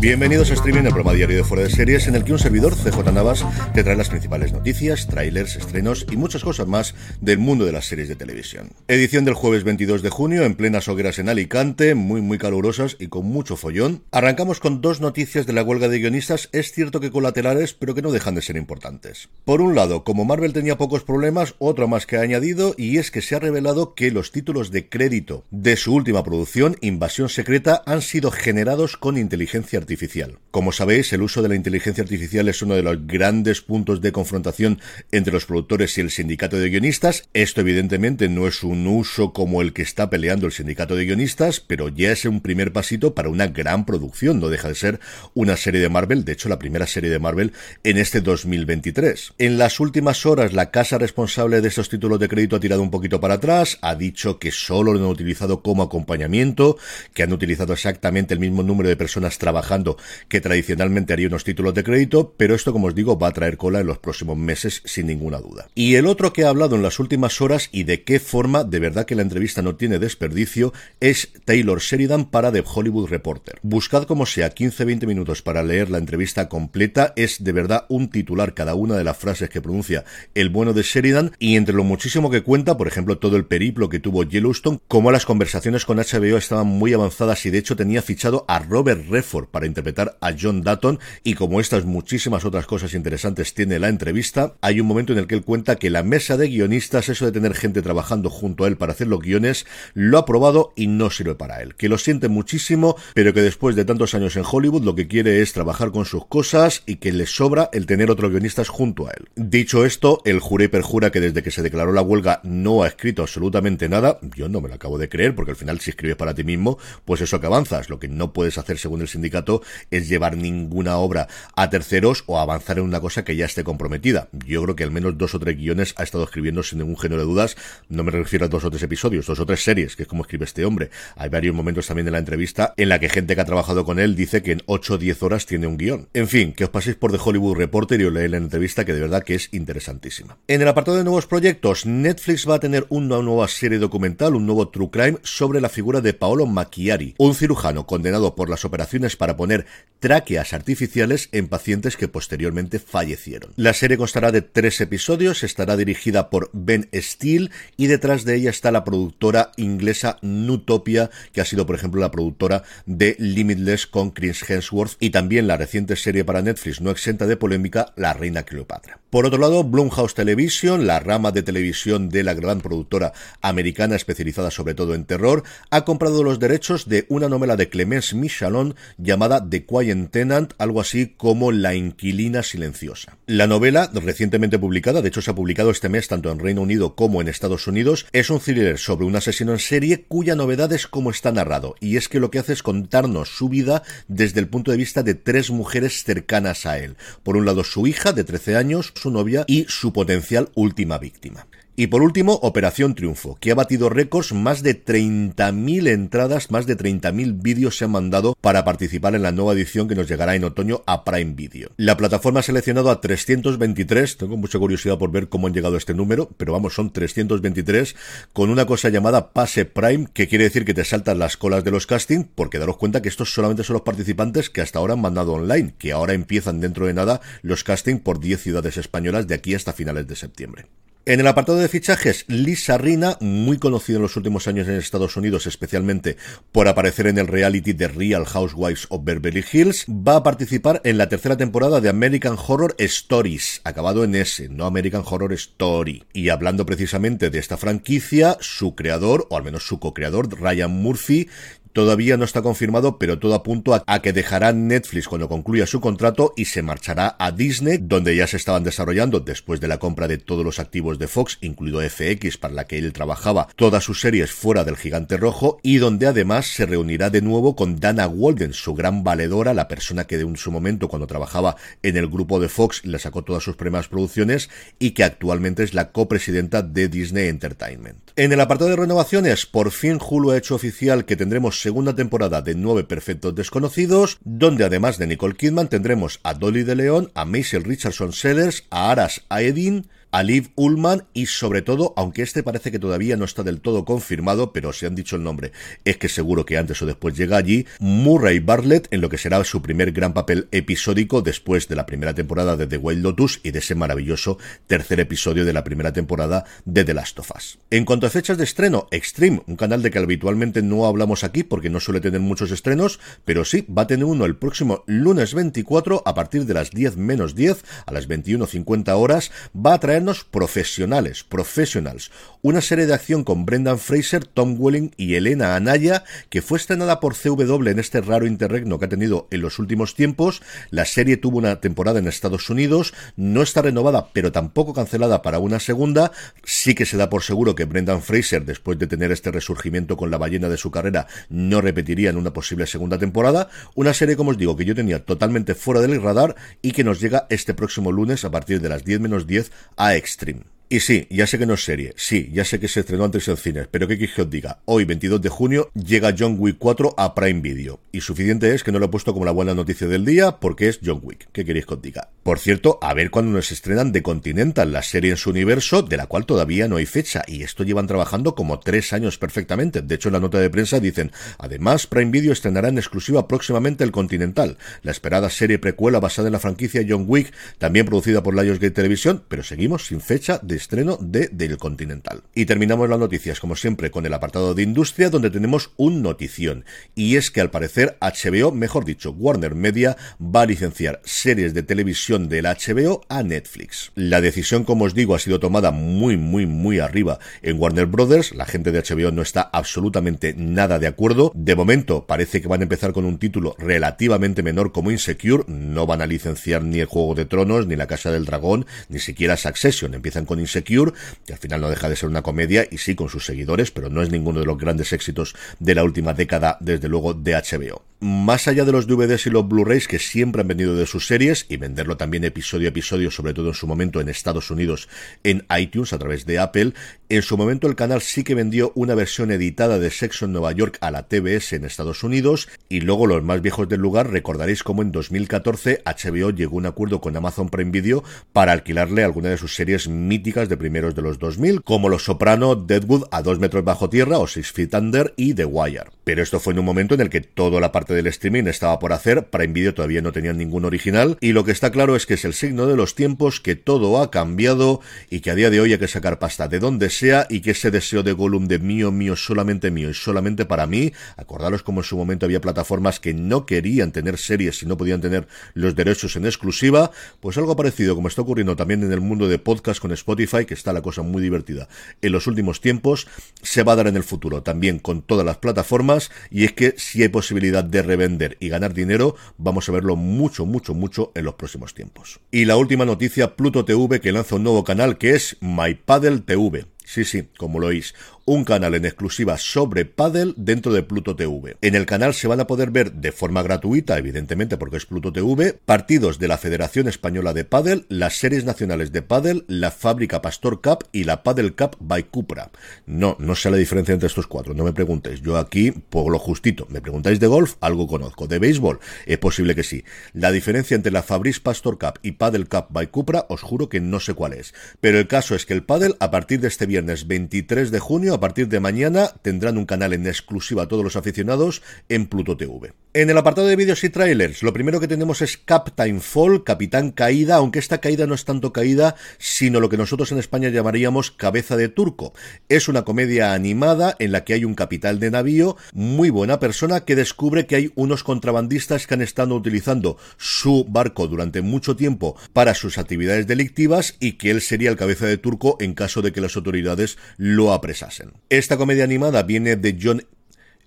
Bienvenidos a Streaming, el programa diario de Fuera de Series, en el que un servidor, CJ Navas, te trae las principales noticias, trailers, estrenos y muchas cosas más del mundo de las series de televisión. Edición del jueves 22 de junio, en plenas hogueras en Alicante, muy muy calurosas y con mucho follón. Arrancamos con dos noticias de la huelga de guionistas, es cierto que colaterales, pero que no dejan de ser importantes. Por un lado, como Marvel tenía pocos problemas, otro más que ha añadido, y es que se ha revelado que los títulos de crédito de su última producción, Invasión Secreta, han sido generados con inteligencia artificial como sabéis, el uso de la inteligencia artificial es uno de los grandes puntos de confrontación entre los productores y el sindicato de guionistas. Esto evidentemente no es un uso como el que está peleando el sindicato de guionistas, pero ya es un primer pasito para una gran producción. No deja de ser una serie de Marvel, de hecho la primera serie de Marvel en este 2023. En las últimas horas, la casa responsable de estos títulos de crédito ha tirado un poquito para atrás, ha dicho que solo lo han utilizado como acompañamiento, que han utilizado exactamente el mismo número de personas trabajando que tradicionalmente haría unos títulos de crédito, pero esto, como os digo, va a traer cola en los próximos meses sin ninguna duda. Y el otro que ha hablado en las últimas horas y de qué forma, de verdad que la entrevista no tiene desperdicio, es Taylor Sheridan para The Hollywood Reporter. Buscad como sea 15-20 minutos para leer la entrevista completa, es de verdad un titular cada una de las frases que pronuncia el bueno de Sheridan y entre lo muchísimo que cuenta, por ejemplo, todo el periplo que tuvo Yellowstone, como las conversaciones con HBO estaban muy avanzadas y de hecho tenía fichado a Robert Redford para interpretar a John Dutton y como estas muchísimas otras cosas interesantes tiene la entrevista, hay un momento en el que él cuenta que la mesa de guionistas, eso de tener gente trabajando junto a él para hacer los guiones, lo ha probado y no sirve para él, que lo siente muchísimo, pero que después de tantos años en Hollywood lo que quiere es trabajar con sus cosas y que le sobra el tener otros guionistas junto a él. Dicho esto, el juré perjura que desde que se declaró la huelga no ha escrito absolutamente nada, yo no me lo acabo de creer, porque al final si escribes para ti mismo, pues eso que avanzas, lo que no puedes hacer según el sindicato es llevar ninguna obra a terceros o avanzar en una cosa que ya esté comprometida. Yo creo que al menos dos o tres guiones ha estado escribiendo sin ningún género de dudas. No me refiero a dos o tres episodios, dos o tres series, que es como escribe este hombre. Hay varios momentos también en la entrevista en la que gente que ha trabajado con él dice que en 8 o 10 horas tiene un guion. En fin, que os paséis por The Hollywood Reporter y os leéis la entrevista que de verdad que es interesantísima. En el apartado de nuevos proyectos, Netflix va a tener una nueva serie documental, un nuevo True Crime sobre la figura de Paolo Macchiari, un cirujano condenado por las operaciones para poner tráqueas artificiales en pacientes que posteriormente fallecieron. La serie constará de tres episodios, estará dirigida por Ben Steele y detrás de ella está la productora inglesa Nutopia, que ha sido por ejemplo la productora de Limitless con Chris Hemsworth y también la reciente serie para Netflix no exenta de polémica La Reina Cleopatra. Por otro lado, Blumhouse Television, la rama de televisión de la gran productora americana especializada sobre todo en terror, ha comprado los derechos de una novela de Clemence Michalon llamada The Quiet Tenant, algo así como La inquilina silenciosa. La novela, recientemente publicada, de hecho se ha publicado este mes tanto en Reino Unido como en Estados Unidos, es un thriller sobre un asesino en serie cuya novedad es cómo está narrado, y es que lo que hace es contarnos su vida desde el punto de vista de tres mujeres cercanas a él. Por un lado su hija de 13 años, su novia y su potencial última víctima. Y por último, Operación Triunfo, que ha batido récords, más de 30.000 entradas, más de 30.000 vídeos se han mandado para participar en la nueva edición que nos llegará en otoño a Prime Video. La plataforma ha seleccionado a 323, tengo mucha curiosidad por ver cómo han llegado a este número, pero vamos, son 323, con una cosa llamada Pase Prime, que quiere decir que te saltan las colas de los castings, porque daros cuenta que estos solamente son los participantes que hasta ahora han mandado online, que ahora empiezan dentro de nada los castings por 10 ciudades españolas de aquí hasta finales de septiembre. En el apartado de fichajes, Lisa Rina, muy conocida en los últimos años en Estados Unidos, especialmente por aparecer en el reality de Real Housewives of Beverly Hills, va a participar en la tercera temporada de American Horror Stories, acabado en S, no American Horror Story. Y hablando precisamente de esta franquicia, su creador, o al menos su co-creador, Ryan Murphy, Todavía no está confirmado, pero todo apunta a, que dejará Netflix cuando concluya su contrato y se marchará a Disney, donde ya se estaban desarrollando, después de la compra de todos los activos de Fox, incluido FX, para la que él trabajaba, todas sus series fuera del gigante rojo, y donde además se reunirá de nuevo con Dana Walden, su gran valedora, la persona que de un su momento, cuando trabajaba en el grupo de Fox, le sacó todas sus primeras producciones y que actualmente es la copresidenta de Disney Entertainment. En el apartado de renovaciones, por fin Hulu ha hecho oficial que tendremos segunda temporada de Nueve Perfectos Desconocidos, donde además de Nicole Kidman tendremos a Dolly de León, a Maisel Richardson Sellers, a Aras Aedin, a Ullman y sobre todo, aunque este parece que todavía no está del todo confirmado, pero si han dicho el nombre, es que seguro que antes o después llega allí, Murray Bartlett en lo que será su primer gran papel episódico después de la primera temporada de The Wild Lotus y de ese maravilloso tercer episodio de la primera temporada de The Last of Us. En cuanto a fechas de estreno, Extreme, un canal de que habitualmente no hablamos aquí porque no suele tener muchos estrenos, pero sí, va a tener uno el próximo lunes 24 a partir de las 10 menos 10 a las 21.50 horas, va a traernos Profesionales, Professionals, una serie de acción con Brendan Fraser, Tom Welling y Elena Anaya, que fue estrenada por CW en este raro interregno que ha tenido en los últimos tiempos. La serie tuvo una temporada en Estados Unidos, no está renovada, pero tampoco cancelada para una segunda. Sí que se da por seguro que Brendan Fraser, después de tener este resurgimiento con la ballena de su carrera, no repetiría en una posible segunda temporada. Una serie, como os digo, que yo tenía totalmente fuera del radar y que nos llega este próximo lunes a partir de las 10 menos 10 a Extreme. Y sí, ya sé que no es serie, sí, ya sé que se estrenó antes en cines, pero ¿qué quieres que os diga? Hoy, 22 de junio, llega John Wick 4 a Prime Video. Y suficiente es que no lo he puesto como la buena noticia del día, porque es John Wick. ¿Qué queréis que os diga? Por cierto, a ver cuándo nos estrenan The Continental, la serie en su universo, de la cual todavía no hay fecha, y esto llevan trabajando como tres años perfectamente. De hecho, en la nota de prensa dicen, además, Prime Video estrenará en exclusiva próximamente el Continental, la esperada serie precuela basada en la franquicia John Wick, también producida por Lionsgate Televisión, pero seguimos sin fecha de estreno de Del Continental. Y terminamos las noticias, como siempre, con el apartado de industria, donde tenemos un notición. Y es que al parecer HBO, mejor dicho, Warner Media, va a licenciar series de televisión del HBO a Netflix. La decisión, como os digo, ha sido tomada muy, muy, muy arriba en Warner Brothers. La gente de HBO no está absolutamente nada de acuerdo. De momento, parece que van a empezar con un título relativamente menor como Insecure. No van a licenciar ni el Juego de Tronos, ni la Casa del Dragón, ni siquiera Succession. Empiezan con Insecure que al final no deja de ser una comedia y sí con sus seguidores, pero no es ninguno de los grandes éxitos de la última década, desde luego, de HBO más allá de los DVDs y los Blu-rays que siempre han venido de sus series y venderlo también episodio a episodio, sobre todo en su momento en Estados Unidos en iTunes a través de Apple, en su momento el canal sí que vendió una versión editada de Sexo en Nueva York a la TBS en Estados Unidos y luego los más viejos del lugar recordaréis cómo en 2014 HBO llegó a un acuerdo con Amazon Prime Video para alquilarle alguna de sus series míticas de primeros de los 2000 como Los Soprano, Deadwood a dos metros bajo tierra o Six Feet Under y The Wire. Pero esto fue en un momento en el que toda la parte del streaming estaba por hacer, para Video todavía no tenían ningún original, y lo que está claro es que es el signo de los tiempos, que todo ha cambiado y que a día de hoy hay que sacar pasta de donde sea y que ese deseo de Gollum de mío, mío, solamente mío y solamente para mí, acordaros como en su momento había plataformas que no querían tener series y no podían tener los derechos en exclusiva, pues algo parecido como está ocurriendo también en el mundo de podcast con Spotify, que está la cosa muy divertida. En los últimos tiempos, se va a dar en el futuro también con todas las plataformas y es que si hay posibilidad de vender y ganar dinero, vamos a verlo mucho, mucho, mucho en los próximos tiempos. Y la última noticia, Pluto TV que lanza un nuevo canal que es MyPaddle TV. Sí, sí, como lo oís un canal en exclusiva sobre Paddle dentro de Pluto TV. En el canal se van a poder ver de forma gratuita, evidentemente porque es Pluto TV, partidos de la Federación Española de Paddle, las series nacionales de Paddle, la fábrica Pastor Cup y la Paddle Cup by Cupra. No, no sé la diferencia entre estos cuatro, no me preguntéis. Yo aquí, por lo justito, me preguntáis de golf, algo conozco. De béisbol, es posible que sí. La diferencia entre la Fabrice Pastor Cup y Paddle Cup by Cupra, os juro que no sé cuál es. Pero el caso es que el Paddle, a partir de este viernes 23 de junio, a partir de mañana tendrán un canal en exclusiva a todos los aficionados en Pluto TV. En el apartado de vídeos y trailers, lo primero que tenemos es Captain Fall, Capitán Caída, aunque esta caída no es tanto caída, sino lo que nosotros en España llamaríamos cabeza de turco. Es una comedia animada en la que hay un capital de navío, muy buena persona, que descubre que hay unos contrabandistas que han estado utilizando su barco durante mucho tiempo para sus actividades delictivas y que él sería el cabeza de turco en caso de que las autoridades lo apresasen. Esta comedia animada viene de John...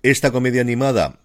Esta comedia animada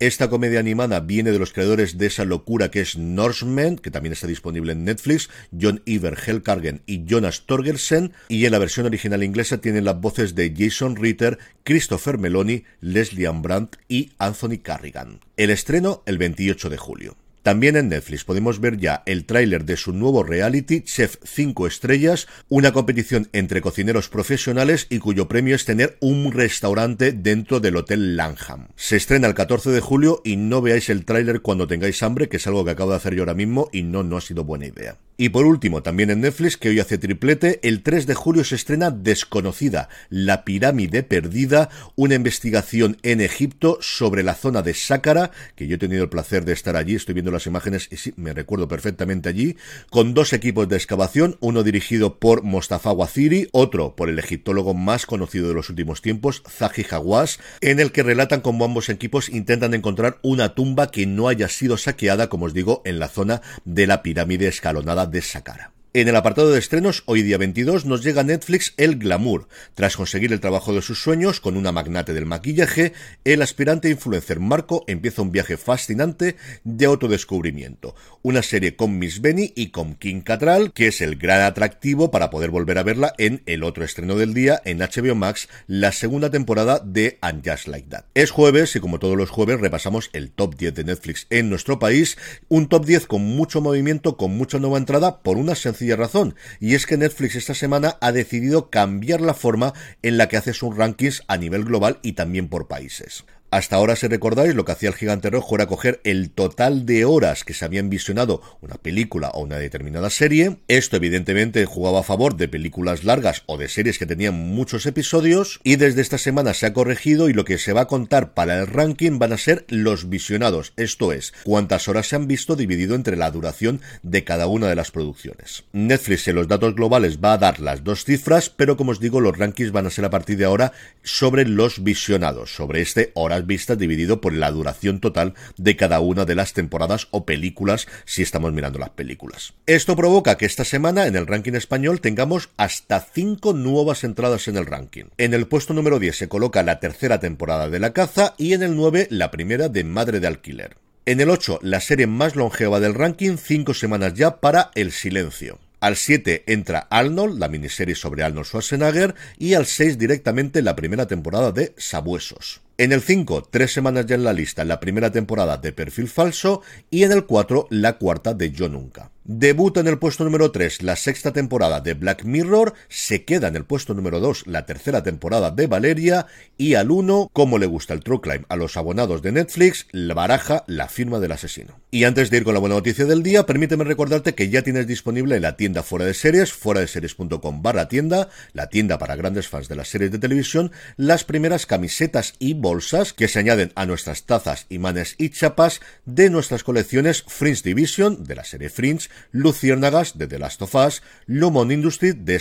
esta comedia animada viene de los creadores de esa locura que es Norseman, que también está disponible en Netflix, John Iver Helkargen y Jonas Torgersen, y en la versión original inglesa tienen las voces de Jason Ritter, Christopher Meloni, Leslie Brandt y Anthony Carrigan. El estreno el 28 de julio. También en Netflix podemos ver ya el tráiler de su nuevo reality Chef 5 estrellas, una competición entre cocineros profesionales y cuyo premio es tener un restaurante dentro del Hotel Langham. Se estrena el 14 de julio y no veáis el tráiler cuando tengáis hambre, que es algo que acabo de hacer yo ahora mismo y no, no ha sido buena idea. Y por último, también en Netflix, que hoy hace triplete, el 3 de julio se estrena Desconocida, la pirámide perdida, una investigación en Egipto sobre la zona de Sácara, que yo he tenido el placer de estar allí, estoy viendo las imágenes y sí, me recuerdo perfectamente allí, con dos equipos de excavación, uno dirigido por Mostafa Waziri, otro por el egiptólogo más conocido de los últimos tiempos, Zahi Hawass, en el que relatan cómo ambos equipos intentan encontrar una tumba que no haya sido saqueada, como os digo, en la zona de la pirámide escalonada de Saqqara. En el apartado de estrenos, hoy día 22, nos llega Netflix El Glamour. Tras conseguir el trabajo de sus sueños con una magnate del maquillaje, el aspirante influencer Marco empieza un viaje fascinante de autodescubrimiento. Una serie con Miss Benny y con King Catral, que es el gran atractivo para poder volver a verla en el otro estreno del día, en HBO Max, la segunda temporada de And Just Like That. Es jueves y como todos los jueves repasamos el top 10 de Netflix en nuestro país, un top 10 con mucho movimiento, con mucha nueva entrada, por una sencilla razón, y es que Netflix esta semana ha decidido cambiar la forma en la que hace sus rankings a nivel global y también por países. Hasta ahora, si recordáis, lo que hacía el gigante rojo era coger el total de horas que se habían visionado una película o una determinada serie. Esto, evidentemente, jugaba a favor de películas largas o de series que tenían muchos episodios. Y desde esta semana se ha corregido y lo que se va a contar para el ranking van a ser los visionados. Esto es, cuántas horas se han visto dividido entre la duración de cada una de las producciones. Netflix en los datos globales va a dar las dos cifras, pero como os digo, los rankings van a ser a partir de ahora sobre los visionados, sobre este horas vistas dividido por la duración total de cada una de las temporadas o películas si estamos mirando las películas. Esto provoca que esta semana en el ranking español tengamos hasta 5 nuevas entradas en el ranking. En el puesto número 10 se coloca la tercera temporada de La Caza y en el 9 la primera de Madre de Alquiler. En el 8, la serie más longeva del ranking, 5 semanas ya para El Silencio. Al 7 entra Arnold, la miniserie sobre Arnold Schwarzenegger, y al 6 directamente la primera temporada de Sabuesos. En el 5, tres semanas ya en la lista, la primera temporada de Perfil Falso y en el 4, la cuarta de Yo Nunca. Debuta en el puesto número 3 la sexta temporada de Black Mirror, se queda en el puesto número 2 la tercera temporada de Valeria y al 1, como le gusta el True Crime a los abonados de Netflix, la baraja La firma del asesino. Y antes de ir con la buena noticia del día, permíteme recordarte que ya tienes disponible en la tienda fuera de series, fuera de series.com barra tienda, la tienda para grandes fans de las series de televisión, las primeras camisetas y bolsas que se añaden a nuestras tazas, imanes y chapas de nuestras colecciones Fringe Division, de la serie Fringe, Luciérnagas de The Last of Us, Lumon Industries de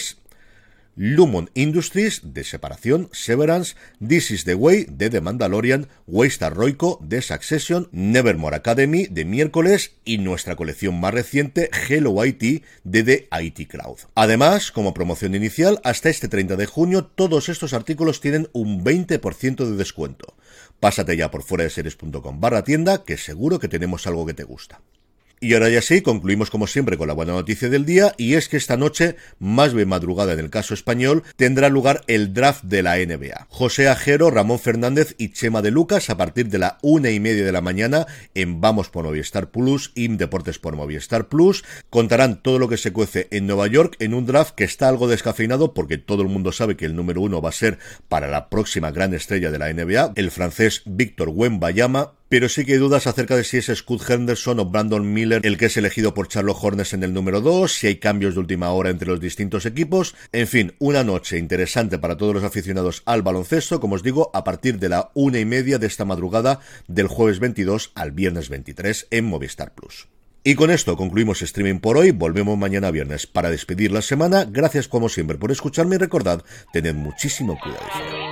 Lumon Industries de Separación, Severance, This is the Way de The Mandalorian, Waystar Roico de Succession, Nevermore Academy de miércoles y nuestra colección más reciente Hello IT de The IT Crowd. Además, como promoción inicial, hasta este 30 de junio todos estos artículos tienen un 20% de descuento. Pásate ya por fuera de series.com barra tienda que seguro que tenemos algo que te gusta. Y ahora ya sí, concluimos como siempre con la buena noticia del día, y es que esta noche, más bien madrugada en el caso español, tendrá lugar el draft de la NBA. José Ajero, Ramón Fernández y Chema de Lucas a partir de la una y media de la mañana en Vamos por Movistar Plus y Deportes por Movistar Plus. Contarán todo lo que se cuece en Nueva York en un draft que está algo descafeinado porque todo el mundo sabe que el número uno va a ser para la próxima gran estrella de la NBA, el francés Víctor Wembayama, pero sí que hay dudas acerca de si es Scott Henderson o Brandon Miller el que es elegido por Charlotte Hornets en el número 2, si hay cambios de última hora entre los distintos equipos. En fin, una noche interesante para todos los aficionados al baloncesto, como os digo, a partir de la una y media de esta madrugada del jueves 22 al viernes 23 en Movistar Plus. Y con esto concluimos streaming por hoy. Volvemos mañana viernes para despedir la semana. Gracias como siempre por escucharme y recordad, tened muchísimo cuidado.